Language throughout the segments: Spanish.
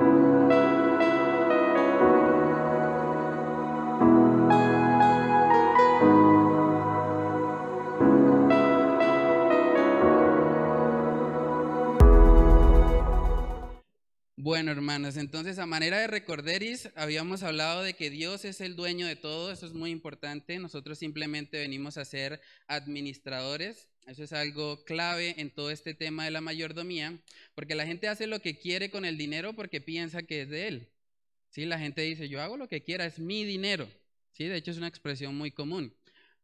Thank you. Bueno, hermanos, entonces a manera de recorderis, habíamos hablado de que Dios es el dueño de todo, eso es muy importante. Nosotros simplemente venimos a ser administradores. Eso es algo clave en todo este tema de la mayordomía, porque la gente hace lo que quiere con el dinero porque piensa que es de él. ¿Sí? La gente dice, yo hago lo que quiera, es mi dinero. ¿Sí? De hecho, es una expresión muy común.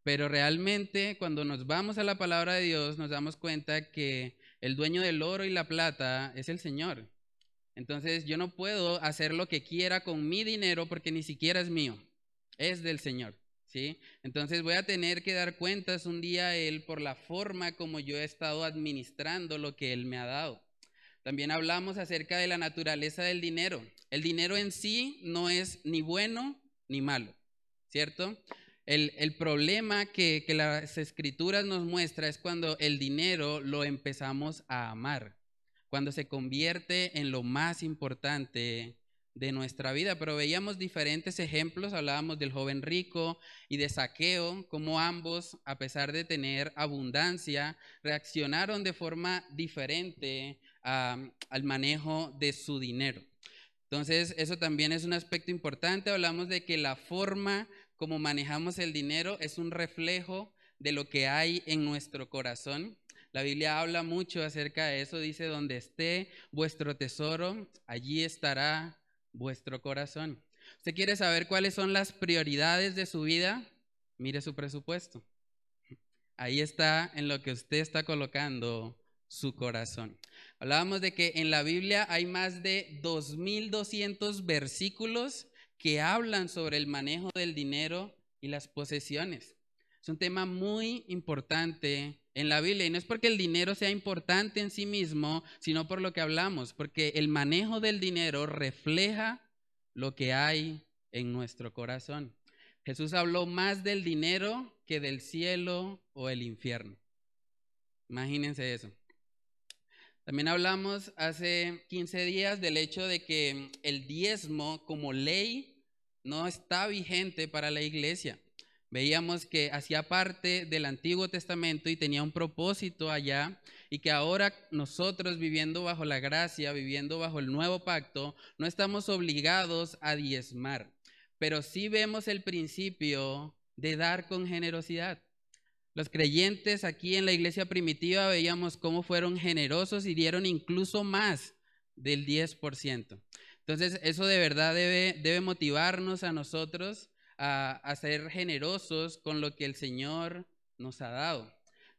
Pero realmente, cuando nos vamos a la palabra de Dios, nos damos cuenta que el dueño del oro y la plata es el Señor. Entonces yo no puedo hacer lo que quiera con mi dinero porque ni siquiera es mío, es del Señor. ¿sí? Entonces voy a tener que dar cuentas un día a Él por la forma como yo he estado administrando lo que Él me ha dado. También hablamos acerca de la naturaleza del dinero. El dinero en sí no es ni bueno ni malo, ¿cierto? El, el problema que, que las escrituras nos muestra es cuando el dinero lo empezamos a amar cuando se convierte en lo más importante de nuestra vida. Pero veíamos diferentes ejemplos, hablábamos del joven rico y de saqueo, como ambos, a pesar de tener abundancia, reaccionaron de forma diferente al manejo de su dinero. Entonces, eso también es un aspecto importante. Hablamos de que la forma como manejamos el dinero es un reflejo de lo que hay en nuestro corazón. La Biblia habla mucho acerca de eso, dice, donde esté vuestro tesoro, allí estará vuestro corazón. ¿Usted quiere saber cuáles son las prioridades de su vida? Mire su presupuesto. Ahí está en lo que usted está colocando su corazón. Hablábamos de que en la Biblia hay más de 2.200 versículos que hablan sobre el manejo del dinero y las posesiones. Es un tema muy importante en la Biblia. Y no es porque el dinero sea importante en sí mismo, sino por lo que hablamos, porque el manejo del dinero refleja lo que hay en nuestro corazón. Jesús habló más del dinero que del cielo o el infierno. Imagínense eso. También hablamos hace 15 días del hecho de que el diezmo como ley no está vigente para la iglesia veíamos que hacía parte del Antiguo Testamento y tenía un propósito allá y que ahora nosotros viviendo bajo la gracia, viviendo bajo el nuevo pacto, no estamos obligados a diezmar, pero sí vemos el principio de dar con generosidad. Los creyentes aquí en la iglesia primitiva veíamos cómo fueron generosos y dieron incluso más del 10%. Entonces, eso de verdad debe, debe motivarnos a nosotros a, ser generosos con lo que el Señor nos ha dado.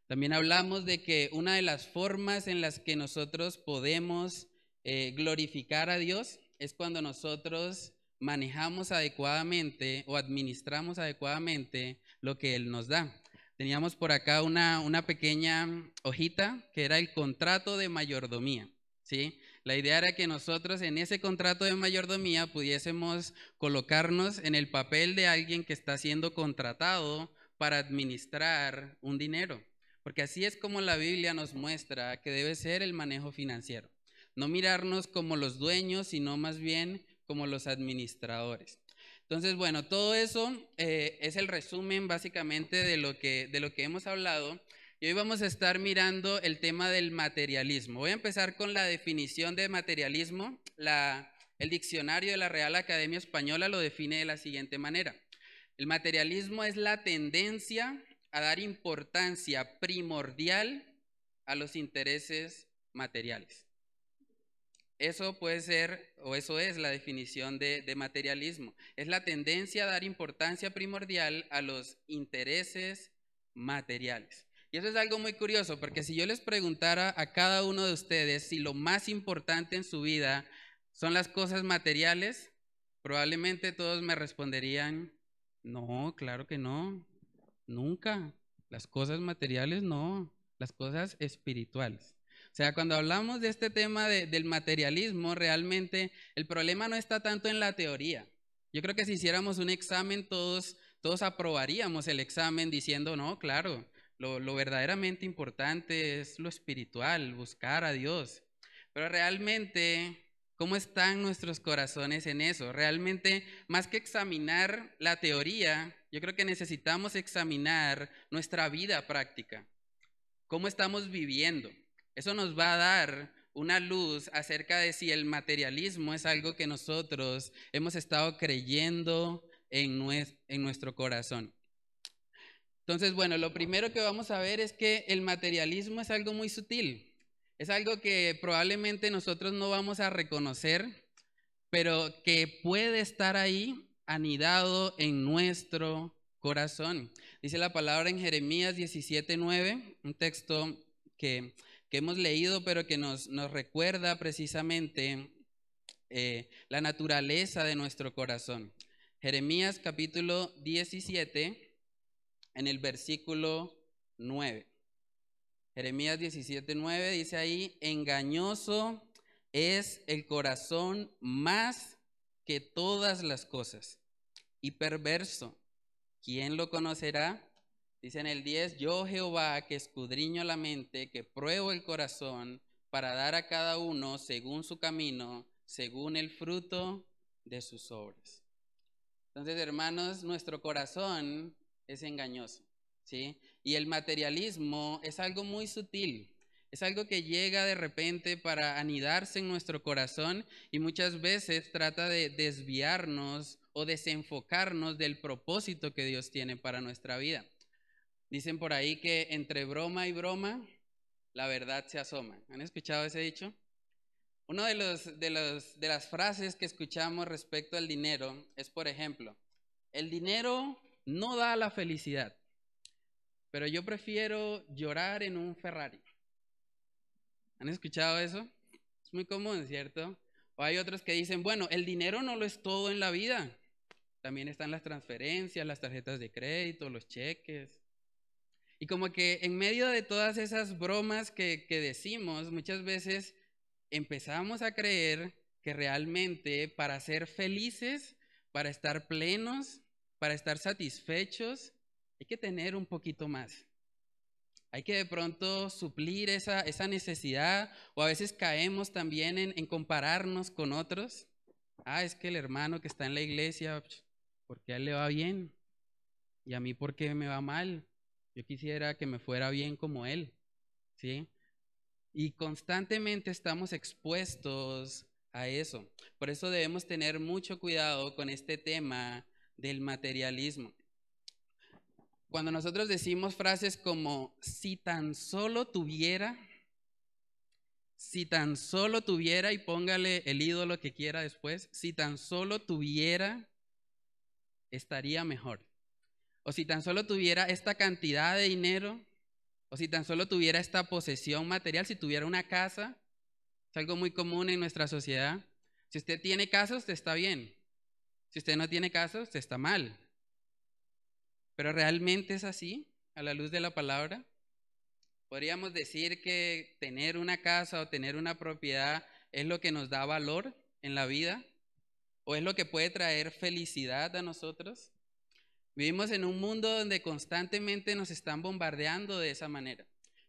También hablamos de que una de las formas en las que nosotros podemos eh, glorificar a Dios es cuando nosotros manejamos adecuadamente o administramos adecuadamente lo que Él nos da. Teníamos por acá una, una pequeña hojita que era el contrato de mayordomía. ¿sí? La idea era que nosotros en ese contrato de mayordomía pudiésemos colocarnos en el papel de alguien que está siendo contratado para administrar un dinero. Porque así es como la Biblia nos muestra que debe ser el manejo financiero. No mirarnos como los dueños, sino más bien como los administradores. Entonces, bueno, todo eso eh, es el resumen básicamente de lo, que, de lo que hemos hablado. Y hoy vamos a estar mirando el tema del materialismo. Voy a empezar con la definición de materialismo. el diccionario de la Real Academia Española lo define de la siguiente manera. El materialismo es la tendencia a dar importancia primordial a los intereses materiales. Eso puede ser, o eso es la definición de, materialismo. Es la tendencia a dar importancia primordial a los intereses materiales. Y eso es algo muy curioso, porque si yo les preguntara a cada uno de ustedes si lo más importante en su vida son las cosas materiales, probablemente todos me responderían, no, claro que no, nunca. Las cosas materiales no, las cosas espirituales. O sea, cuando hablamos de este tema del materialismo, realmente el problema no está tanto en la teoría. Yo creo que si hiciéramos un examen, todos, todos aprobaríamos el examen diciendo, no, claro, lo, verdaderamente importante es lo espiritual, buscar a Dios. Pero realmente, ¿Cómo están nuestros corazones en eso? Realmente, más que examinar la teoría, yo creo que necesitamos examinar nuestra vida práctica. ¿Cómo estamos viviendo? Eso nos va a dar una luz acerca de si el materialismo es algo que nosotros hemos estado creyendo en, nuestro corazón. Entonces, bueno, lo primero que vamos a ver es que el materialismo es algo muy sutil. Es algo que probablemente nosotros no vamos a reconocer, pero que puede estar ahí anidado en nuestro corazón. Dice la palabra en Jeremías 17:9, un texto que, hemos leído, pero que nos, recuerda precisamente eh, la naturaleza de nuestro corazón. Jeremías capítulo 17, en el versículo 9. Jeremías 17:9 dice ahí, engañoso es el corazón más que todas las cosas y perverso. ¿Quién lo conocerá? Dice en el 10, yo Jehová que escudriño la mente, que pruebo el corazón para dar a cada uno según su camino, según el fruto de sus obras. Entonces, hermanos, nuestro corazón es engañoso. Y el materialismo es algo muy sutil, es algo que llega de repente para anidarse en nuestro corazón y muchas veces trata de desviarnos o desenfocarnos del propósito que Dios tiene para nuestra vida. Dicen por ahí que entre broma y broma, la verdad se asoma. ¿Han escuchado ese dicho? Una de, los, de, los, de las frases que escuchamos respecto al dinero es, por ejemplo, el dinero no da la felicidad, pero yo prefiero llorar en un Ferrari. ¿Han escuchado eso? Es muy común, ¿cierto? O hay otros que dicen, bueno, el dinero no lo es todo en la vida. También están las transferencias, las tarjetas de crédito, los cheques. Y como que en medio de todas esas bromas que, que decimos, muchas veces empezamos a creer que realmente para ser felices, para estar plenos, para estar satisfechos, hay que tener un poquito más. Hay que de pronto suplir esa, esa necesidad o a veces caemos también en, en, compararnos con otros. Ah, es que el hermano que está en la iglesia, ¿por qué a él le va bien? Y a mí, ¿por qué me va mal? Yo quisiera que me fuera bien como él. ¿Sí? Y constantemente estamos expuestos a eso. Por eso debemos tener mucho cuidado con este tema del materialismo. Cuando nosotros decimos frases como, si tan solo tuviera, si tan solo tuviera, y póngale el ídolo que quiera después, si tan solo tuviera, estaría mejor. O si tan solo tuviera esta cantidad de dinero, o si tan solo tuviera esta posesión material, si tuviera una casa, es algo muy común en nuestra sociedad. Si usted tiene casa, usted está bien. Si usted no tiene casa, usted está mal. Pero realmente es así, a la luz de la palabra. Podríamos decir que tener una casa o tener una propiedad es lo que nos da valor en la vida o es lo que puede traer felicidad a nosotros. Vivimos en un mundo donde constantemente nos están bombardeando de esa manera,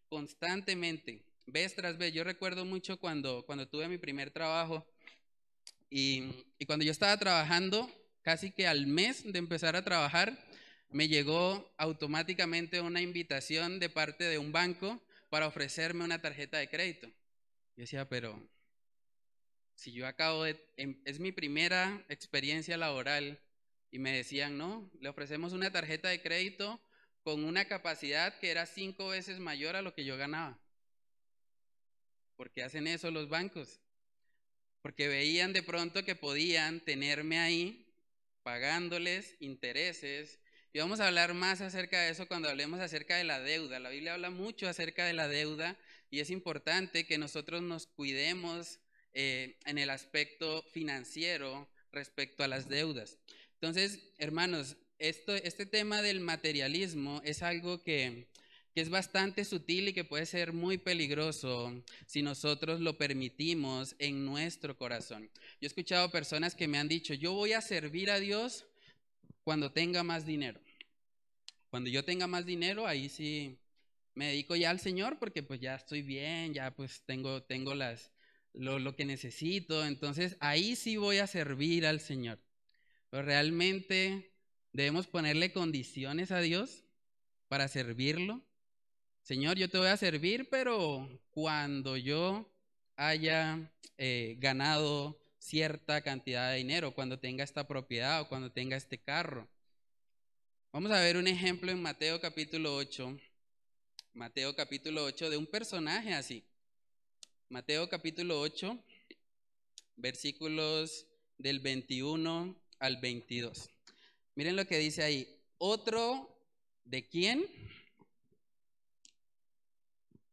constantemente, vez tras vez. Yo recuerdo mucho cuando, cuando tuve mi primer trabajo y, cuando yo estaba trabajando, casi que al mes de empezar a trabajar, me llegó automáticamente una invitación de parte de un banco para ofrecerme una tarjeta de crédito. Yo decía, pero si yo acabo de, em, es mi primera experiencia laboral y me decían, no, le ofrecemos una tarjeta de crédito con una capacidad que era cinco veces mayor a lo que yo ganaba. ¿Por qué hacen eso los bancos? Porque veían de pronto que podían tenerme ahí pagándoles intereses y vamos a hablar más acerca de eso cuando hablemos acerca de la deuda. La Biblia habla mucho acerca de la deuda y es importante que nosotros nos cuidemos eh, en el aspecto financiero respecto a las deudas. Entonces, hermanos, esto, este tema del materialismo es algo que, que es bastante sutil y que puede ser muy peligroso si nosotros lo permitimos en nuestro corazón. Yo he escuchado personas que me han dicho, yo voy a servir a Dios cuando tenga más dinero. Cuando yo tenga más dinero, ahí sí me dedico ya al Señor porque pues ya estoy bien, ya pues tengo, tengo las, lo, que necesito, entonces ahí sí voy a servir al Señor. Pero realmente debemos ponerle condiciones a Dios para servirlo. Señor, yo te voy a servir, pero cuando yo haya eh, ganado cierta cantidad de dinero, cuando tenga esta propiedad o cuando tenga este carro. Vamos a ver un ejemplo en Mateo capítulo 8. Mateo capítulo 8 de un personaje así. Mateo capítulo 8, versículos del 21 al 22. Miren lo que dice ahí. Otro de quién?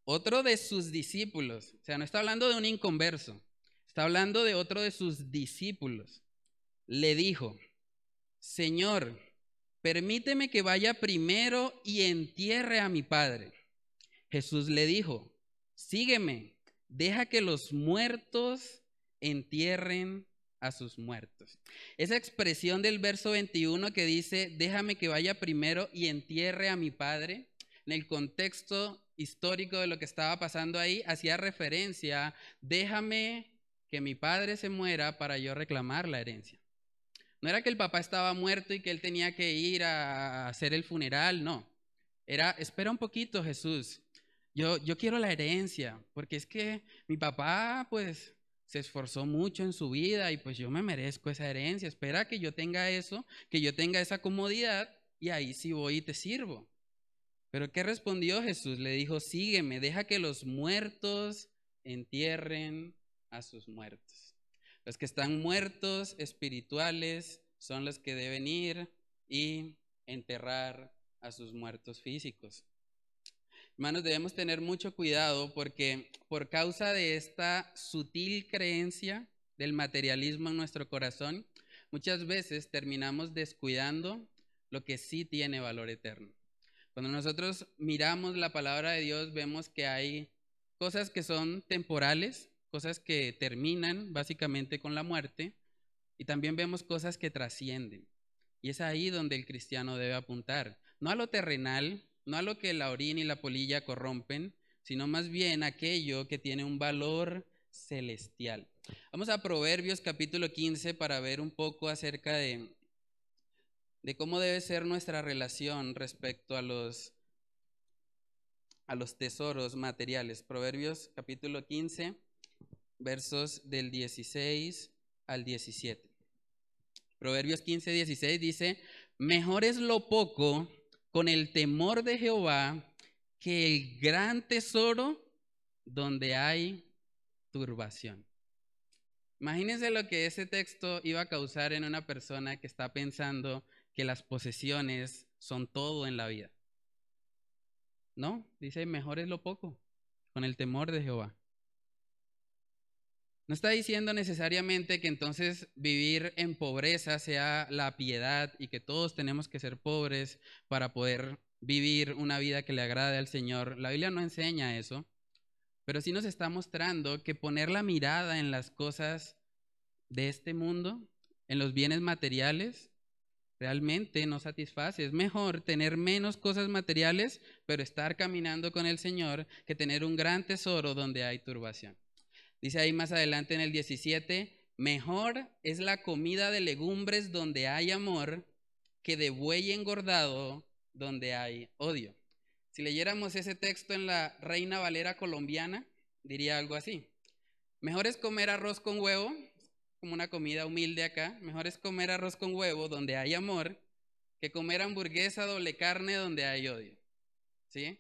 Otro de sus discípulos. O sea, no está hablando de un inconverso. Está hablando de otro de sus discípulos. Le dijo, Señor, permíteme que vaya primero y entierre a mi padre. Jesús le dijo, sígueme deja que los muertos entierren a sus muertos. Esa expresión del verso 21 que dice, déjame que vaya primero y entierre a mi padre, en el contexto histórico de lo que estaba pasando ahí, hacía referencia, déjame que mi padre se muera para yo reclamar la herencia. No era que el papá estaba muerto y que él tenía que ir a hacer el funeral, no. Era, espera un poquito Jesús, yo, yo quiero la herencia, porque es que mi papá, pues, se esforzó mucho en su vida y pues yo me merezco esa herencia. Espera que yo tenga eso, que yo tenga esa comodidad y ahí sí voy y te sirvo. Pero ¿qué respondió Jesús? Le dijo, sígueme, deja que los muertos entierren a sus muertos. Los que están muertos espirituales son los que deben ir y enterrar a sus muertos físicos. Hermanos, debemos tener mucho cuidado porque por causa de esta sutil creencia del materialismo en nuestro corazón, muchas veces terminamos descuidando lo que sí tiene valor eterno. Cuando nosotros miramos la palabra de Dios, vemos que hay cosas que son temporales, cosas que terminan básicamente con la muerte, y también vemos cosas que trascienden. Y es ahí donde el cristiano debe apuntar, no a lo terrenal, no a lo que la orina y la polilla corrompen, sino más bien aquello que tiene un valor celestial. Vamos a Proverbios capítulo 15 para ver un poco acerca de, de cómo debe ser nuestra relación respecto a los, a los tesoros materiales. Proverbios capítulo 15, versos del 16 al 17. Proverbios 15, 16 dice, mejor es lo poco con el temor de Jehová que el gran tesoro donde hay turbación. Imagínense lo que ese texto iba a causar en una persona que está pensando que las posesiones son todo en la vida. No, dice, mejor es lo poco, con el temor de Jehová. No está diciendo necesariamente que entonces vivir en pobreza sea la piedad y que todos tenemos que ser pobres para poder vivir una vida que le agrade al Señor. La Biblia no enseña eso, pero sí nos está mostrando que poner la mirada en las cosas de este mundo, en los bienes materiales, realmente no satisface. Es mejor tener menos cosas materiales, pero estar caminando con el Señor, que tener un gran tesoro donde hay turbación. Dice ahí más adelante en el 17, mejor es la comida de legumbres donde hay amor que de buey engordado donde hay odio. Si leyéramos ese texto en la Reina Valera colombiana, diría algo así. Mejor es comer arroz con huevo, como una comida humilde acá, mejor es comer arroz con huevo donde hay amor que comer hamburguesa doble carne donde hay odio. ¿Sí?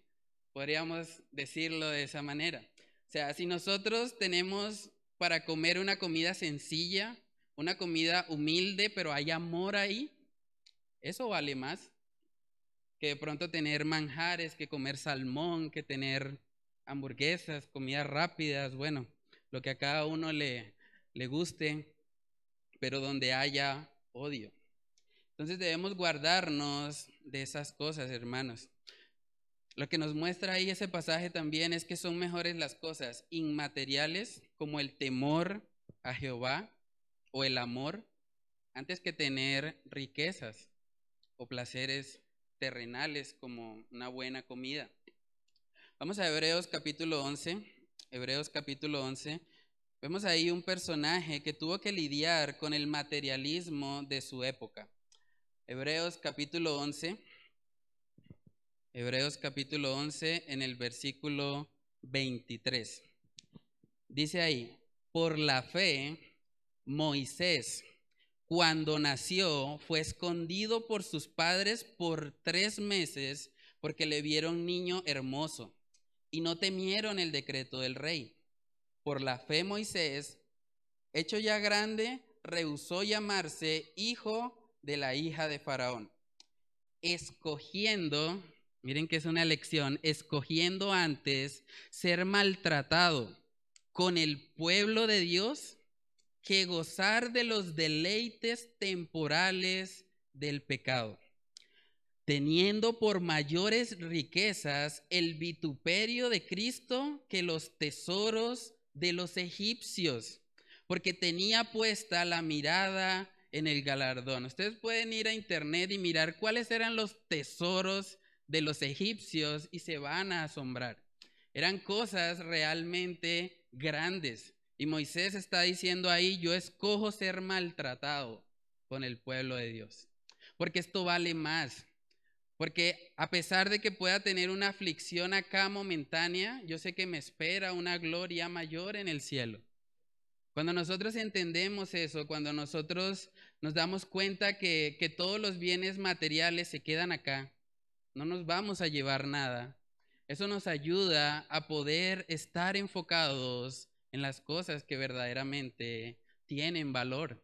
Podríamos decirlo de esa manera. O sea, si nosotros tenemos para comer una comida sencilla, una comida humilde, pero hay amor ahí, eso vale más que de pronto tener manjares, que comer salmón, que tener hamburguesas, comidas rápidas, bueno, lo que a cada uno le, le guste, pero donde haya odio. Entonces debemos guardarnos de esas cosas, hermanos. Lo que nos muestra ahí ese pasaje también es que son mejores las cosas inmateriales como el temor a Jehová o el amor antes que tener riquezas o placeres terrenales como una buena comida. Vamos a Hebreos capítulo 11. Hebreos capítulo 11. Vemos ahí un personaje que tuvo que lidiar con el materialismo de su época. Hebreos capítulo 11. Hebreos capítulo 11 en el versículo 23. Dice ahí, por la fe, Moisés, cuando nació, fue escondido por sus padres por tres meses porque le vieron niño hermoso y no temieron el decreto del rey. Por la fe, Moisés, hecho ya grande, rehusó llamarse hijo de la hija de Faraón, escogiendo, miren que es una lección, escogiendo antes ser maltratado con el pueblo de Dios que gozar de los deleites temporales del pecado, teniendo por mayores riquezas el vituperio de Cristo que los tesoros de los egipcios, porque tenía puesta la mirada en el galardón. Ustedes pueden ir a internet y mirar cuáles eran los tesoros de los egipcios y se van a asombrar. Eran cosas realmente grandes. Y Moisés está diciendo ahí, yo escojo ser maltratado con el pueblo de Dios. Porque esto vale más. Porque a pesar de que pueda tener una aflicción acá momentánea, yo sé que me espera una gloria mayor en el cielo. Cuando nosotros entendemos eso, cuando nosotros nos damos cuenta que, que, todos los bienes materiales se quedan acá, no nos vamos a llevar nada, eso nos ayuda a poder estar enfocados en las cosas que verdaderamente tienen valor,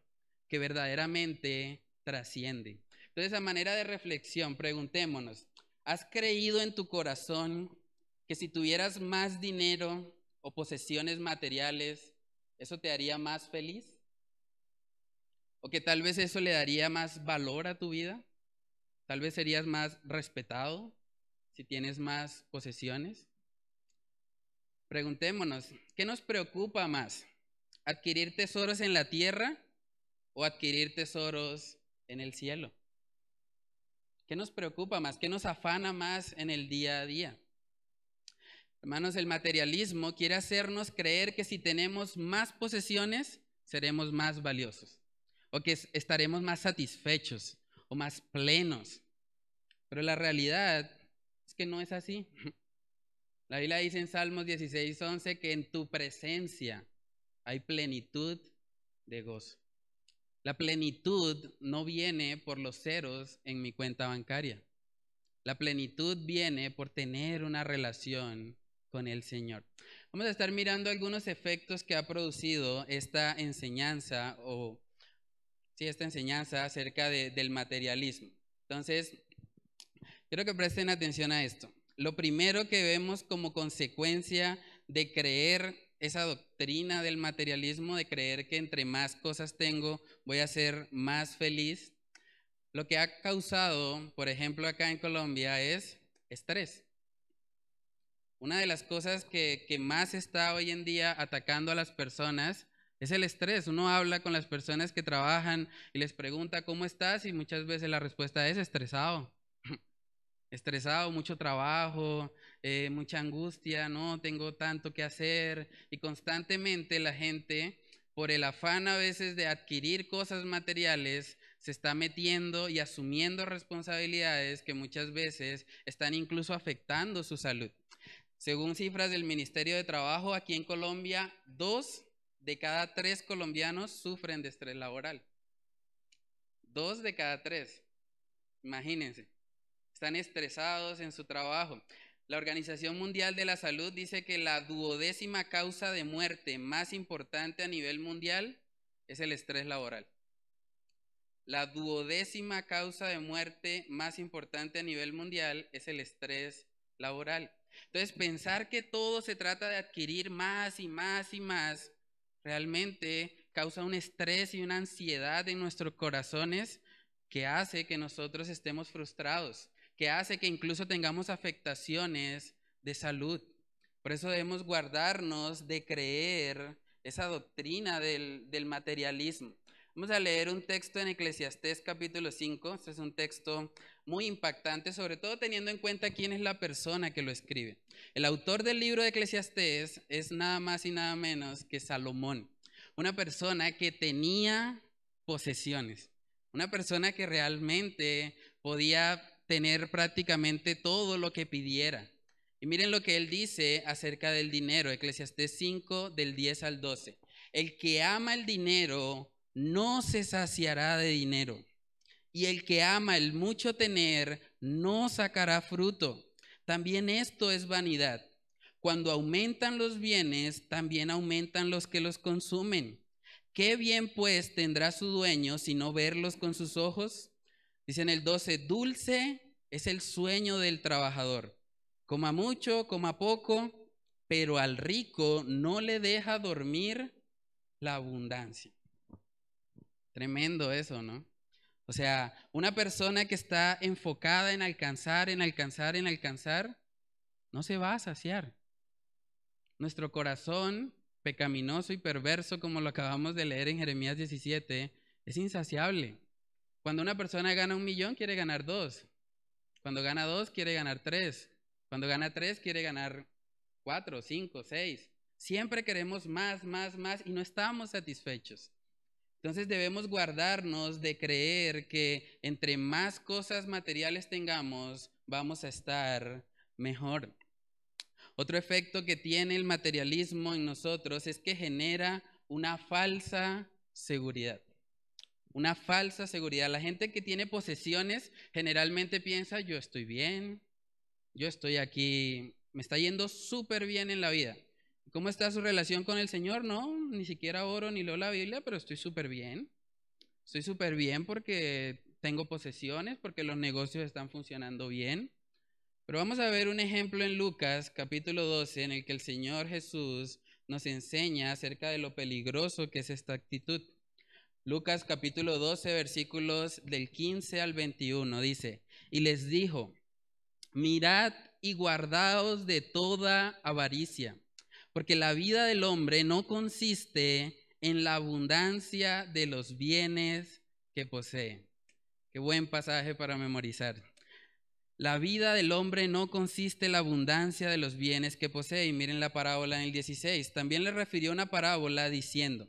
que verdaderamente trascienden. Entonces, a manera de reflexión, preguntémonos, ¿has creído en tu corazón que si tuvieras más dinero o posesiones materiales, ¿Eso te haría más feliz? ¿O que tal vez eso le daría más valor a tu vida? Tal vez serías más respetado si tienes más posesiones. Preguntémonos, ¿qué nos preocupa más? ¿Adquirir tesoros en la tierra o adquirir tesoros en el cielo? ¿Qué nos preocupa más? ¿Qué nos afana más en el día a día? Hermanos, el materialismo quiere hacernos creer que si tenemos más posesiones, seremos más valiosos o que estaremos más satisfechos o más plenos. Pero la realidad es que no es así. La Biblia dice en Salmos 16, 11 que en tu presencia hay plenitud de gozo. La plenitud no viene por los ceros en mi cuenta bancaria. La plenitud viene por tener una relación con el Señor. Vamos a estar mirando algunos efectos que ha producido esta enseñanza o sí, esta enseñanza acerca del materialismo. Entonces, quiero que presten atención a esto. Lo primero que vemos como consecuencia de creer esa doctrina del materialismo, de creer que entre más cosas tengo voy a ser más feliz, lo que ha causado, por ejemplo, acá en Colombia es estrés. Una de las cosas que, más está hoy en día atacando a las personas es el estrés. Uno habla con las personas que trabajan y les pregunta cómo estás y muchas veces la respuesta es estresado. Estresado, mucho trabajo, eh, mucha angustia, no tengo tanto que hacer y constantemente la gente, por el afán a veces de adquirir cosas materiales, se está metiendo y asumiendo responsabilidades que muchas veces están incluso afectando su salud. Según cifras del Ministerio de Trabajo, aquí en Colombia, dos de cada tres colombianos sufren de estrés laboral. Dos de cada tres. Imagínense. Están estresados en su trabajo. La Organización Mundial de la Salud dice que la duodécima causa de muerte más importante a nivel mundial es el estrés laboral. La duodécima causa de muerte más importante a nivel mundial es el estrés laboral. Entonces, pensar que todo se trata de adquirir más y más y más, realmente causa un estrés y una ansiedad en nuestros corazones que hace que nosotros estemos frustrados, que hace que incluso tengamos afectaciones de salud. Por eso debemos guardarnos de creer esa doctrina del, del materialismo. Vamos a leer un texto en Eclesiastés capítulo 5. Este es un texto muy impactante, sobre todo teniendo en cuenta quién es la persona que lo escribe. El autor del libro de Eclesiastés es nada más y nada menos que Salomón, una persona que tenía posesiones, una persona que realmente podía tener prácticamente todo lo que pidiera. Y miren lo que él dice acerca del dinero, Eclesiastés 5 del 10 al 12. El que ama el dinero no se saciará de dinero, y el que ama el mucho tener no sacará fruto. También esto es vanidad. Cuando aumentan los bienes, también aumentan los que los consumen. ¿Qué bien pues tendrá su dueño si no verlos con sus ojos? Dice en el 12, dulce es el sueño del trabajador. Coma mucho, coma poco, pero al rico no le deja dormir la abundancia. Tremendo eso, ¿no? O sea, una persona que está enfocada en alcanzar, en alcanzar, en alcanzar, no se va a saciar. Nuestro corazón pecaminoso y perverso, como lo acabamos de leer en Jeremías 17, es insaciable. Cuando una persona gana un millón, quiere ganar dos. Cuando gana dos, quiere ganar tres. Cuando gana tres, quiere ganar cuatro, cinco, seis. Siempre queremos más, más, más y no estamos satisfechos. Entonces debemos guardarnos de creer que entre más cosas materiales tengamos, vamos a estar mejor. Otro efecto que tiene el materialismo en nosotros es que genera una falsa seguridad una falsa seguridad. La gente que tiene posesiones generalmente piensa, yo estoy bien, yo estoy aquí, me está yendo súper bien en la vida. ¿Cómo está su relación con el Señor? No, ni siquiera oro ni leo la Biblia, pero estoy súper bien. Estoy súper bien porque tengo posesiones, porque los negocios están funcionando bien. Pero vamos a ver un ejemplo en Lucas capítulo 12 en el que el Señor Jesús nos enseña acerca de lo peligroso que es esta actitud. Lucas capítulo 12, versículos del 15 al 21 dice, y les dijo, mirad y guardaos de toda avaricia, porque la vida del hombre no consiste en la abundancia de los bienes que posee. Qué buen pasaje para memorizar. La vida del hombre no consiste en la abundancia de los bienes que posee. Y miren la parábola en el 16. También le refirió una parábola diciendo,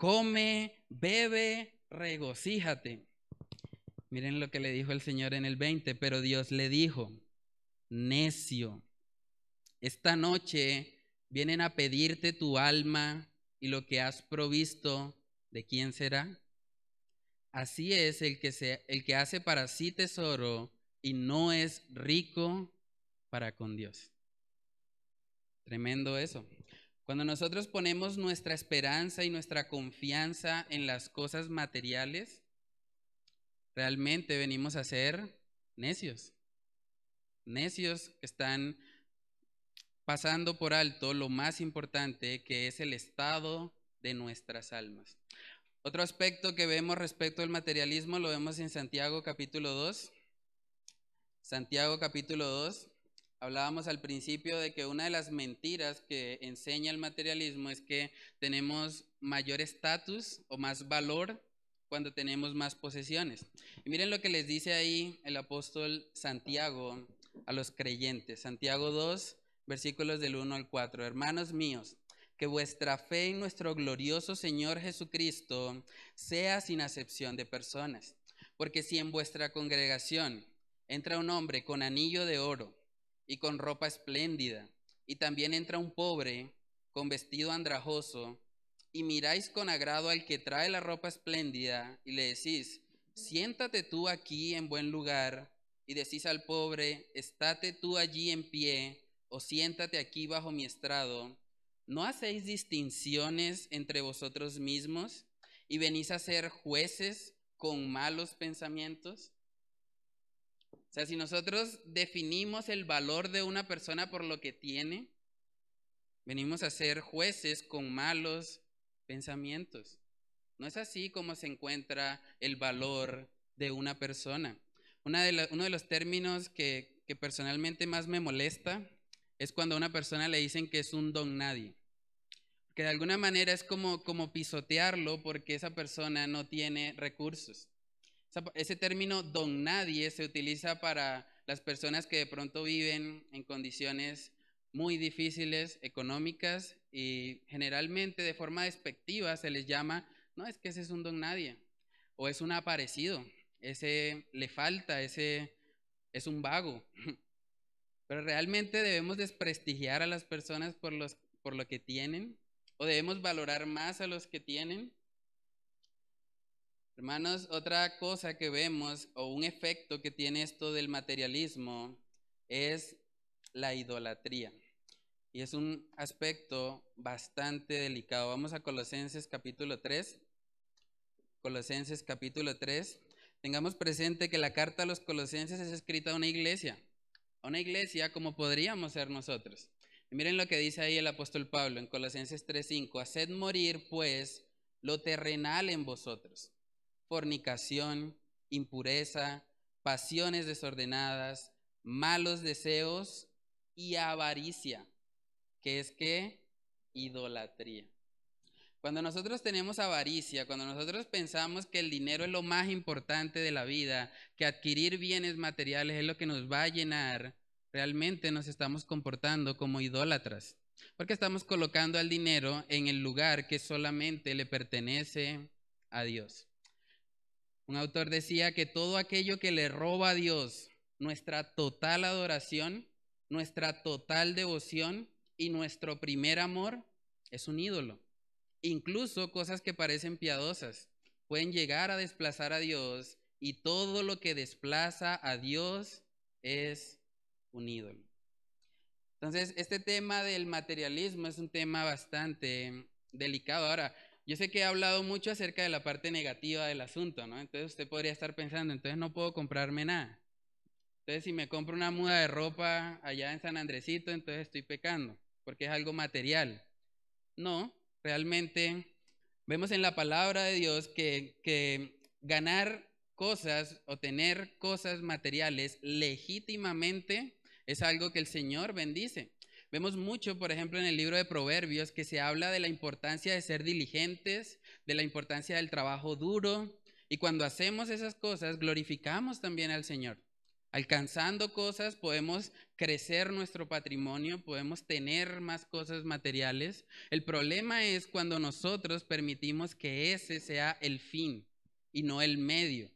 come, bebe, regocíjate. Miren lo que le dijo el Señor en el 20, pero Dios le dijo, necio, esta noche vienen a pedirte tu alma y lo que has provisto, ¿de quién será? Así es el que, se, el que hace para sí tesoro y no es rico para con Dios. Tremendo eso. Cuando nosotros ponemos nuestra esperanza y nuestra confianza en las cosas materiales, realmente venimos a ser necios. Necios que están pasando por alto lo más importante que es el estado de nuestras almas. Otro aspecto que vemos respecto al materialismo lo vemos en Santiago capítulo 2. Santiago capítulo 2, Hablábamos al principio de que una de las mentiras que enseña el materialismo es que tenemos mayor estatus o más valor cuando tenemos más posesiones. Y miren lo que les dice ahí el apóstol Santiago a los creyentes. Santiago 2, versículos del 1 al 4. Hermanos míos, que vuestra fe en nuestro glorioso Señor Jesucristo sea sin acepción de personas. Porque si en vuestra congregación entra un hombre con anillo de oro, y con ropa espléndida. Y también entra un pobre con vestido andrajoso, y miráis con agrado al que trae la ropa espléndida, y le decís, siéntate tú aquí en buen lugar, y decís al pobre, estate tú allí en pie, o siéntate aquí bajo mi estrado. ¿No hacéis distinciones entre vosotros mismos y venís a ser jueces con malos pensamientos? O sea, si nosotros definimos el valor de una persona por lo que tiene, venimos a ser jueces con malos pensamientos. No es así como se encuentra el valor de una persona. uno de los términos que, personalmente más me molesta es cuando a una persona le dicen que es un don nadie. Que de alguna manera es como pisotearlo porque esa persona no tiene recursos. Ese término don nadie se utiliza para las personas que de pronto viven en condiciones muy difíciles económicas y generalmente de forma despectiva se les llama, no, es que ese es un don nadie o es un aparecido, ese le falta, ese es un vago. Pero realmente debemos desprestigiar a las personas por, los, por lo que tienen o debemos valorar más a los que tienen. Hermanos, otra cosa que vemos o un efecto que tiene esto del materialismo es la idolatría. Y es un aspecto bastante delicado. Vamos a Colosenses capítulo 3. Colosenses capítulo 3. Tengamos presente que la carta a los colosenses es escrita a una iglesia. A una iglesia como podríamos ser nosotros. Y miren lo que dice ahí el apóstol Pablo en Colosenses 3:5. Haced morir pues lo terrenal en vosotros fornicación, impureza, pasiones desordenadas, malos deseos y avaricia, que es que idolatría. Cuando nosotros tenemos avaricia, cuando nosotros pensamos que el dinero es lo más importante de la vida, que adquirir bienes materiales es lo que nos va a llenar, realmente nos estamos comportando como idólatras, porque estamos colocando al dinero en el lugar que solamente le pertenece a Dios. Un autor decía que todo aquello que le roba a Dios nuestra total adoración, nuestra total devoción y nuestro primer amor es un ídolo. Incluso cosas que parecen piadosas pueden llegar a desplazar a Dios y todo lo que desplaza a Dios es un ídolo. Entonces, este tema del materialismo es un tema bastante delicado. Ahora, yo sé que he hablado mucho acerca de la parte negativa del asunto, ¿no? Entonces usted podría estar pensando, entonces no puedo comprarme nada. Entonces si me compro una muda de ropa allá en San Andresito, entonces estoy pecando, porque es algo material. No, realmente vemos en la palabra de Dios que, que ganar cosas o tener cosas materiales legítimamente es algo que el Señor bendice. Vemos mucho, por ejemplo, en el libro de Proverbios que se habla de la importancia de ser diligentes, de la importancia del trabajo duro, y cuando hacemos esas cosas, glorificamos también al Señor. Alcanzando cosas, podemos crecer nuestro patrimonio, podemos tener más cosas materiales. El problema es cuando nosotros permitimos que ese sea el fin y no el medio.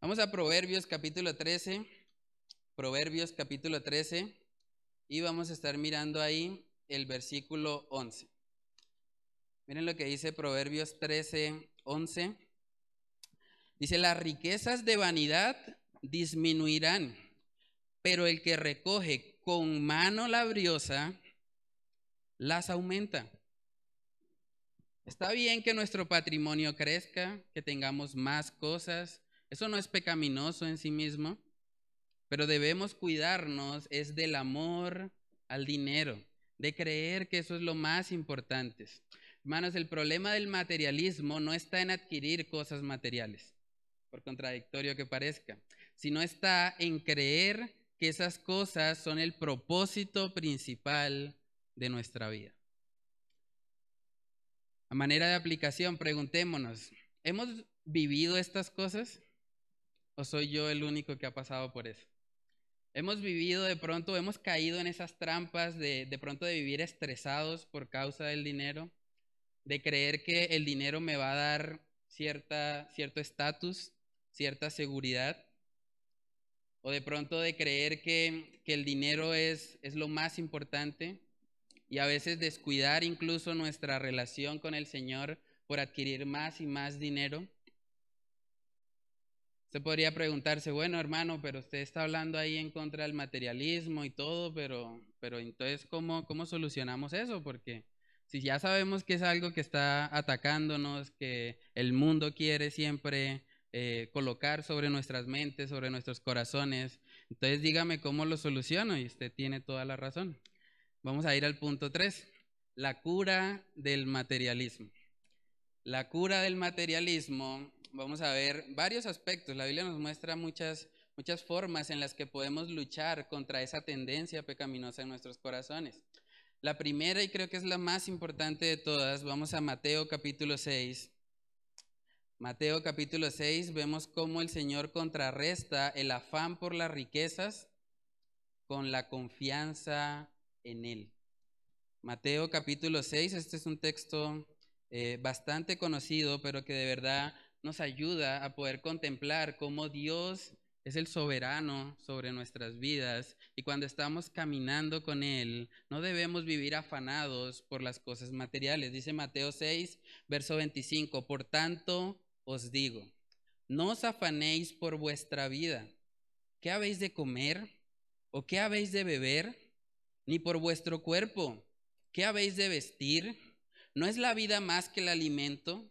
Vamos a Proverbios capítulo 13. Proverbios capítulo 13. Y vamos a estar mirando ahí el versículo 11. Miren lo que dice Proverbios 13, 11. Dice, las riquezas de vanidad disminuirán, pero el que recoge con mano labriosa las aumenta. Está bien que nuestro patrimonio crezca, que tengamos más cosas. Eso no es pecaminoso en sí mismo. Pero debemos cuidarnos es del amor al dinero, de creer que eso es lo más importante. Hermanos, el problema del materialismo no está en adquirir cosas materiales, por contradictorio que parezca, sino está en creer que esas cosas son el propósito principal de nuestra vida. A manera de aplicación, preguntémonos, ¿hemos vivido estas cosas? ¿O soy yo el único que ha pasado por eso? Hemos vivido de pronto, hemos caído en esas trampas de, de pronto de vivir estresados por causa del dinero, de creer que el dinero me va a dar cierta, cierto estatus, cierta seguridad, o de pronto de creer que, que el dinero es, es lo más importante y a veces descuidar incluso nuestra relación con el Señor por adquirir más y más dinero. Se podría preguntarse, bueno, hermano, pero usted está hablando ahí en contra del materialismo y todo, pero, pero entonces, ¿cómo, ¿cómo solucionamos eso? Porque si ya sabemos que es algo que está atacándonos, que el mundo quiere siempre eh, colocar sobre nuestras mentes, sobre nuestros corazones. Entonces dígame cómo lo soluciono y usted tiene toda la razón. Vamos a ir al punto 3, la cura del materialismo. La cura del materialismo, vamos a ver varios aspectos. La Biblia nos muestra muchas, muchas formas en las que podemos luchar contra esa tendencia pecaminosa en nuestros corazones. La primera, y creo que es la más importante de todas, vamos a Mateo capítulo 6. Mateo capítulo 6, vemos cómo el Señor contrarresta el afán por las riquezas con la confianza en Él. Mateo capítulo 6, este es un texto eh, bastante conocido, pero que de verdad nos ayuda a poder contemplar cómo Dios es el soberano sobre nuestras vidas y cuando estamos caminando con Él, no debemos vivir afanados por las cosas materiales. Dice Mateo 6, verso 25, por tanto os digo, no os afanéis por vuestra vida, ¿qué habéis de comer o qué habéis de beber? Ni por vuestro cuerpo, ¿qué habéis de vestir? ¿No es la vida más que el alimento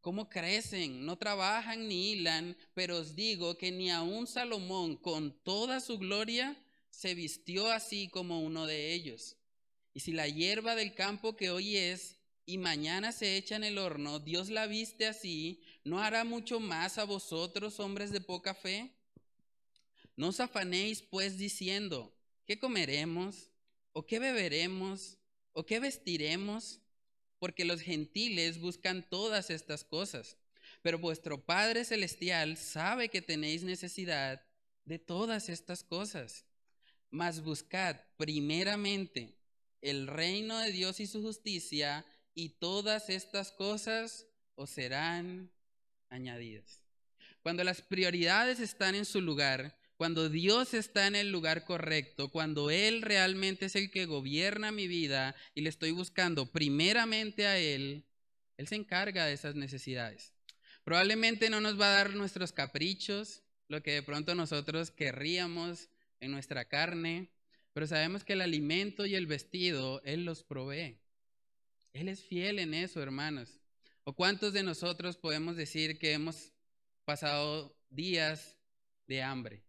cómo crecen, no trabajan ni hilan, pero os digo que ni aun Salomón con toda su gloria se vistió así como uno de ellos. Y si la hierba del campo que hoy es y mañana se echa en el horno, Dios la viste así, ¿no hará mucho más a vosotros, hombres de poca fe? No os afanéis pues diciendo, ¿qué comeremos? ¿O qué beberemos? ¿O qué vestiremos? Porque los gentiles buscan todas estas cosas. Pero vuestro Padre Celestial sabe que tenéis necesidad de todas estas cosas. Mas buscad primeramente el reino de Dios y su justicia, y todas estas cosas os serán añadidas. Cuando las prioridades están en su lugar, cuando Dios está en el lugar correcto, cuando Él realmente es el que gobierna mi vida y le estoy buscando primeramente a Él, Él se encarga de esas necesidades. Probablemente no nos va a dar nuestros caprichos, lo que de pronto nosotros querríamos en nuestra carne, pero sabemos que el alimento y el vestido Él los provee. Él es fiel en eso, hermanos. ¿O cuántos de nosotros podemos decir que hemos pasado días de hambre?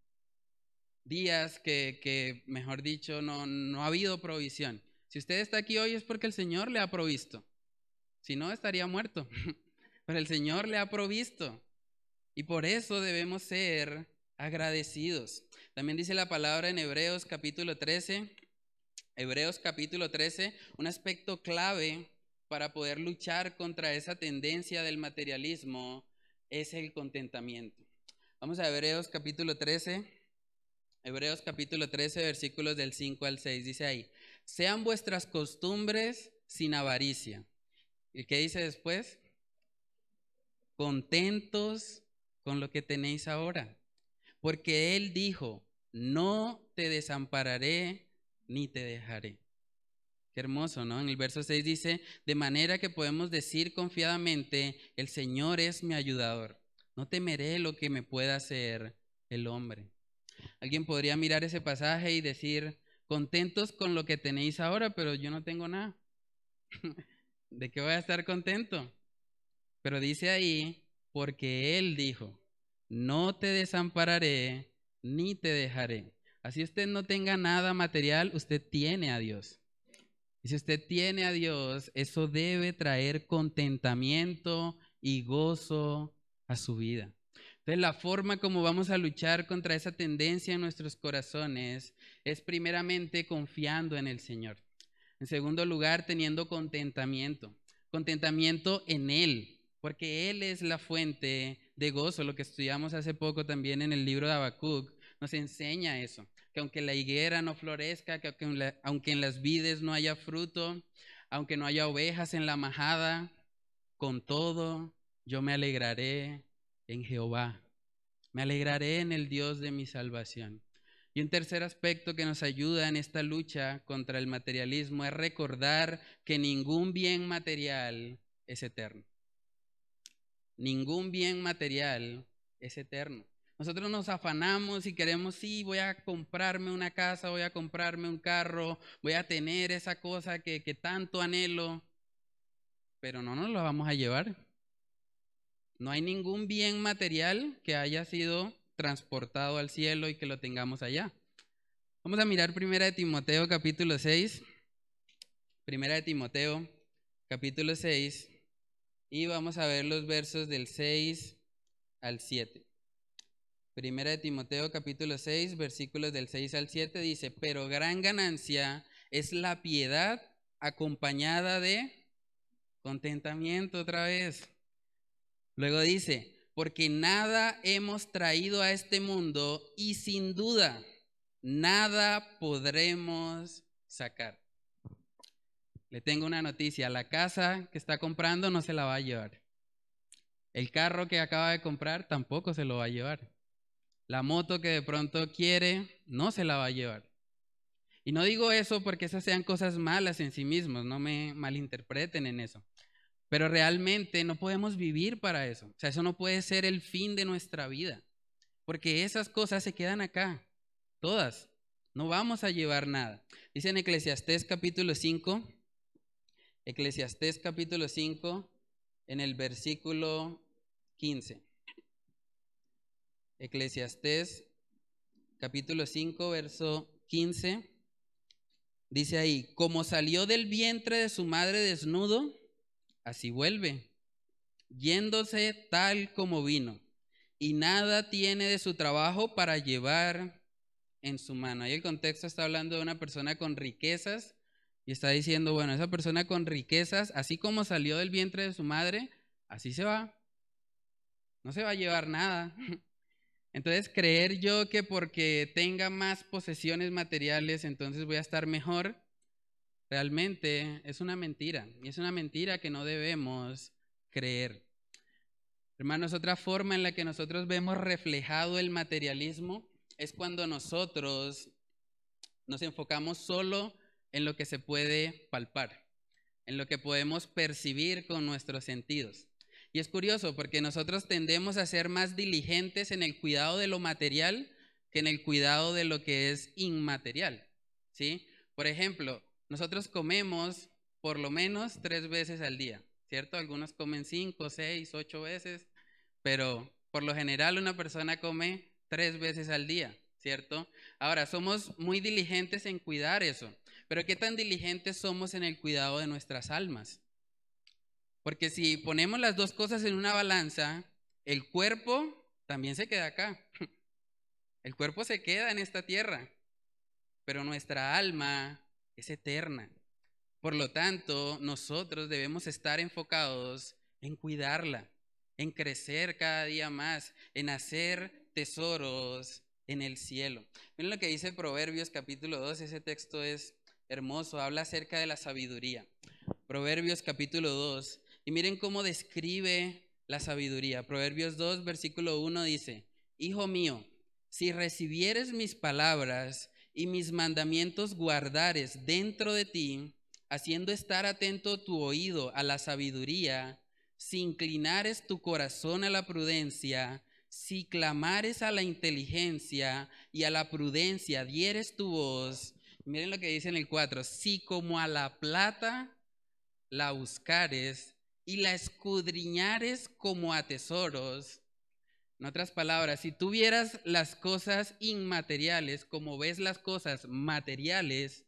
Días que, que mejor dicho, no, no ha habido provisión. Si usted está aquí hoy es porque el Señor le ha provisto. Si no, estaría muerto. Pero el Señor le ha provisto. Y por eso debemos ser agradecidos. También dice la palabra en Hebreos capítulo 13, Hebreos capítulo 13, un aspecto clave para poder luchar contra esa tendencia del materialismo es el contentamiento. Vamos a Hebreos capítulo 13, Hebreos capítulo 13, versículos del 5 al 6, dice ahí, sean vuestras costumbres sin avaricia. ¿Y qué dice después? Contentos con lo que tenéis ahora porque Él dijo, no te desampararé ni te dejaré. Qué hermoso, ¿no? En el verso 6 dice, de manera que podemos decir confiadamente, el Señor es mi ayudador, no temeré lo que me pueda hacer el hombre. Alguien podría mirar ese pasaje y decir, contentos con lo que tenéis ahora, pero yo no tengo nada. ¿De qué voy a estar contento? Pero dice ahí, porque Él dijo, no te desampararé ni te dejaré. Así usted no tenga nada material, usted tiene a Dios. Y si usted tiene a Dios, eso debe traer contentamiento y gozo a su vida. Entonces, la forma como vamos a luchar contra esa tendencia en nuestros corazones es primeramente confiando en el Señor. En segundo lugar, teniendo contentamiento. Contentamiento en Él, porque Él es la fuente de gozo. Lo que estudiamos hace poco también en el libro de Habacuc nos enseña eso, que aunque la higuera no florezca, que aunque, en las vides no haya fruto, aunque no haya ovejas en la majada, con todo yo me alegraré en Jehová. Me alegraré en el Dios de mi salvación. Y un tercer aspecto que nos ayuda en esta lucha contra el materialismo es recordar que ningún bien material es eterno. Ningún bien material es eterno. Nosotros nos afanamos y queremos, sí, voy a comprarme una casa, voy a comprarme un carro, voy a tener esa cosa que, que tanto anhelo, pero no nos lo vamos a llevar. No hay ningún bien material que haya sido transportado al cielo y que lo tengamos allá. Vamos a mirar Primera de Timoteo capítulo 6. Primera de Timoteo capítulo 6 y vamos a ver los versos del 6 al 7. Primera de Timoteo capítulo 6 versículos del 6 al 7 dice, pero gran ganancia es la piedad acompañada de contentamiento otra vez. Luego dice, porque nada hemos traído a este mundo y sin duda nada podremos sacar. Le tengo una noticia, la casa que está comprando no se la va a llevar. El carro que acaba de comprar tampoco se lo va a llevar. La moto que de pronto quiere no se la va a llevar. Y no digo eso porque esas sean cosas malas en sí mismos, no me malinterpreten en eso. Pero realmente no podemos vivir para eso. O sea, eso no puede ser el fin de nuestra vida. Porque esas cosas se quedan acá. Todas. No vamos a llevar nada. Dice en Eclesiastés capítulo 5. Eclesiastés capítulo 5 en el versículo 15. Eclesiastés capítulo 5 verso 15. Dice ahí, como salió del vientre de su madre desnudo, así vuelve, yéndose tal como vino, y nada tiene de su trabajo para llevar en su mano. Ahí el contexto está hablando de una persona con riquezas y está diciendo, bueno, esa persona con riquezas, así como salió del vientre de su madre, así se va. No se va a llevar nada. Entonces, creer yo que porque tenga más posesiones materiales, entonces voy a estar mejor, realmente es una mentira. Y es una mentira que no debemos creer. Hermanos, otra forma en la que nosotros vemos reflejado el materialismo es cuando nosotros nos enfocamos solo en lo que se puede palpar, en lo que podemos percibir con nuestros sentidos. Y es curioso porque nosotros tendemos a ser más diligentes en el cuidado de lo material que en el cuidado de lo que es inmaterial. ¿sí? Por ejemplo, nosotros comemos por lo menos tres veces al día, ¿cierto? Algunos comen cinco, seis, ocho veces, pero por lo general una persona come tres veces al día, ¿cierto? Ahora, somos muy diligentes en cuidar eso, pero ¿qué tan diligentes somos en el cuidado de nuestras almas? Porque si ponemos las dos cosas en una balanza, el cuerpo también se queda acá. El cuerpo se queda en esta tierra, pero nuestra alma es eterna. Por lo tanto, nosotros debemos estar enfocados en cuidarla, en crecer cada día más, en hacer tesoros en el cielo. Miren lo que dice Proverbios capítulo 2, ese texto es hermoso, habla acerca de la sabiduría. Proverbios capítulo 2, y miren cómo describe la sabiduría. Proverbios 2, versículo 1 dice, Hijo mío, si recibieres mis palabras y mis mandamientos guardares dentro de ti, haciendo estar atento tu oído a la sabiduría, si inclinares tu corazón a la prudencia, si clamares a la inteligencia y a la prudencia dieres tu voz, miren lo que dice en el 4, si como a la plata la buscares y la escudriñares como a tesoros, en otras palabras, si tú vieras las cosas inmateriales como ves las cosas materiales,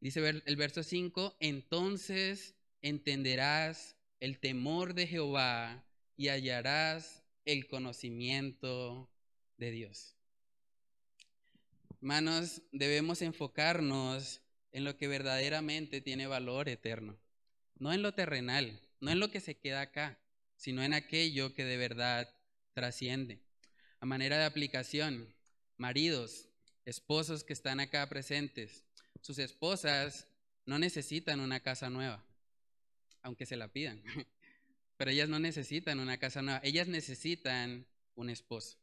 dice el verso 5, entonces entenderás el temor de Jehová y hallarás el conocimiento de Dios. Hermanos, debemos enfocarnos en lo que verdaderamente tiene valor eterno, no en lo terrenal, no en lo que se queda acá, sino en aquello que de verdad trasciende. A manera de aplicación, maridos, esposos que están acá presentes, sus esposas no necesitan una casa nueva, aunque se la pidan, pero ellas no necesitan una casa nueva, ellas necesitan un esposo.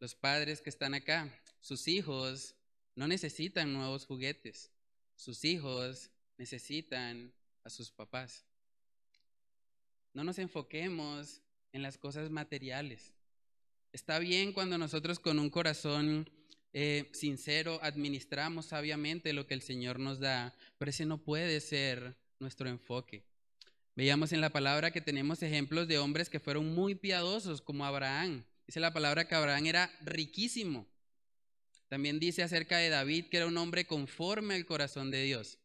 los padres que están acá, sus hijos no necesitan nuevos juguetes, sus hijos necesitan a sus papás. No nos enfoquemos en las cosas materiales. Está bien cuando nosotros con un corazón eh, sincero administramos sabiamente lo que el Señor nos da, pero ese no puede ser nuestro enfoque. Veíamos en la palabra que tenemos ejemplos de hombres que fueron muy piadosos, como Abraham. Dice la palabra que Abraham era riquísimo. También dice acerca de David que era un hombre conforme al corazón de Dios.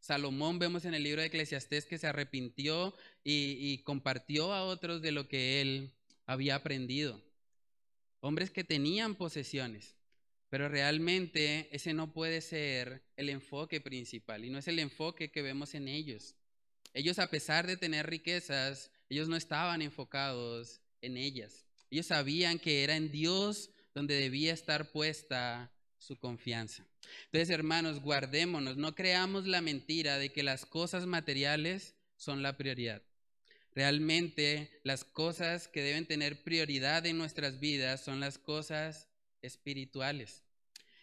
Salomón vemos en el libro de Eclesiastés que se arrepintió y, compartió a otros de lo que él había aprendido. Hombres que tenían posesiones, pero realmente ese no puede ser el enfoque principal y no es el enfoque que vemos en ellos. Ellos a pesar de tener riquezas, ellos no estaban enfocados en ellas. Ellos sabían que era en Dios donde debía estar puesta su confianza. Entonces, hermanos, guardémonos, no creamos la mentira de que las cosas materiales son la prioridad. Realmente las cosas que deben tener prioridad en nuestras vidas son las cosas espirituales.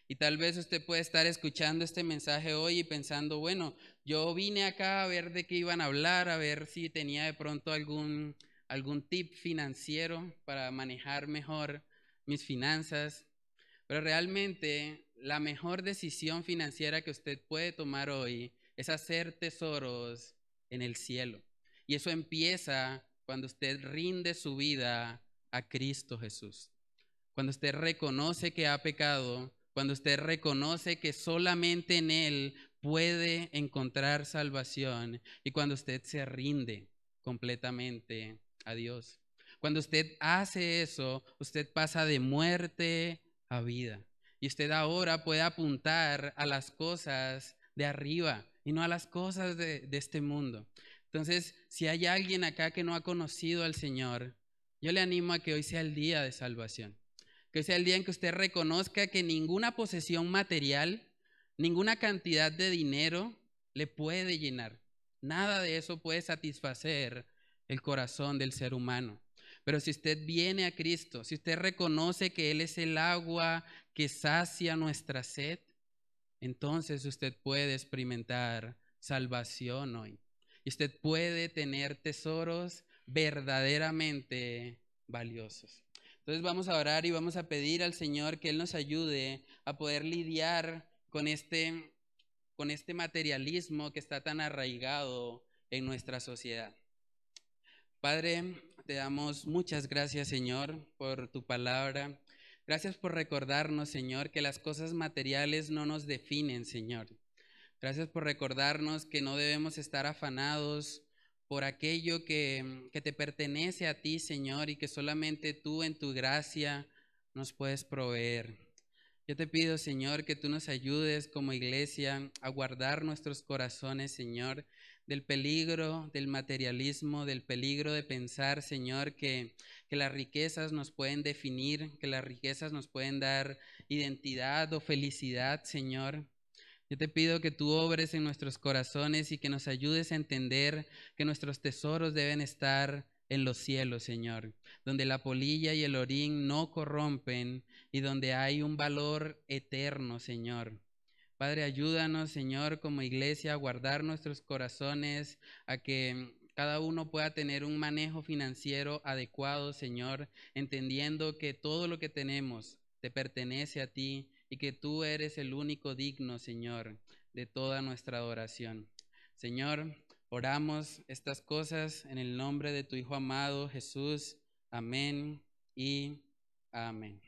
Y tal vez usted puede estar escuchando este mensaje hoy y pensando, bueno, yo vine acá a ver de qué iban a hablar, a ver si tenía de pronto algún, algún tip financiero para manejar mejor mis finanzas. Pero realmente la mejor decisión financiera que usted puede tomar hoy es hacer tesoros en el cielo. Y eso empieza cuando usted rinde su vida a Cristo Jesús. Cuando usted reconoce que ha pecado cuando usted reconoce que solamente en Él puede encontrar salvación y cuando usted se rinde completamente a Dios. Cuando usted hace eso, usted pasa de muerte a vida. Y usted ahora puede apuntar a las cosas de arriba y no a las cosas de, este mundo. Entonces, si hay alguien acá que no ha conocido al Señor, yo le animo a que hoy sea el día de salvación que sea el día en que usted reconozca que ninguna posesión material, ninguna cantidad de dinero le puede llenar. Nada de eso puede satisfacer el corazón del ser humano. Pero si usted viene a Cristo, si usted reconoce que Él es el agua que sacia nuestra sed, entonces usted puede experimentar salvación hoy. Y usted puede tener tesoros verdaderamente valiosos. Entonces vamos a orar y vamos a pedir al Señor que Él nos ayude a poder lidiar con este, con este materialismo que está tan arraigado en nuestra sociedad. Padre, te damos muchas gracias, Señor, por tu palabra. Gracias por recordarnos, Señor, que las cosas materiales no nos definen, Señor. Gracias por recordarnos que no debemos estar afanados por aquello que, que, te pertenece a ti, Señor, y que solamente tú en tu gracia nos puedes proveer. Yo te pido, Señor, que tú nos ayudes como iglesia a guardar nuestros corazones, Señor, del peligro del materialismo, del peligro de pensar, Señor, que, que las riquezas nos pueden definir, que las riquezas nos pueden dar identidad o felicidad, Señor. Yo te pido que tú obres en nuestros corazones y que nos ayudes a entender que nuestros tesoros deben estar en los cielos, Señor, donde la polilla y el orín no corrompen y donde hay un valor eterno, Señor. Padre, ayúdanos, Señor, como iglesia, a guardar nuestros corazones, a que cada uno pueda tener un manejo financiero adecuado, Señor, entendiendo que todo lo que tenemos te pertenece a ti y que tú eres el único digno, Señor, de toda nuestra adoración. Señor, oramos estas cosas en el nombre de tu Hijo amado Jesús. Amén y amén.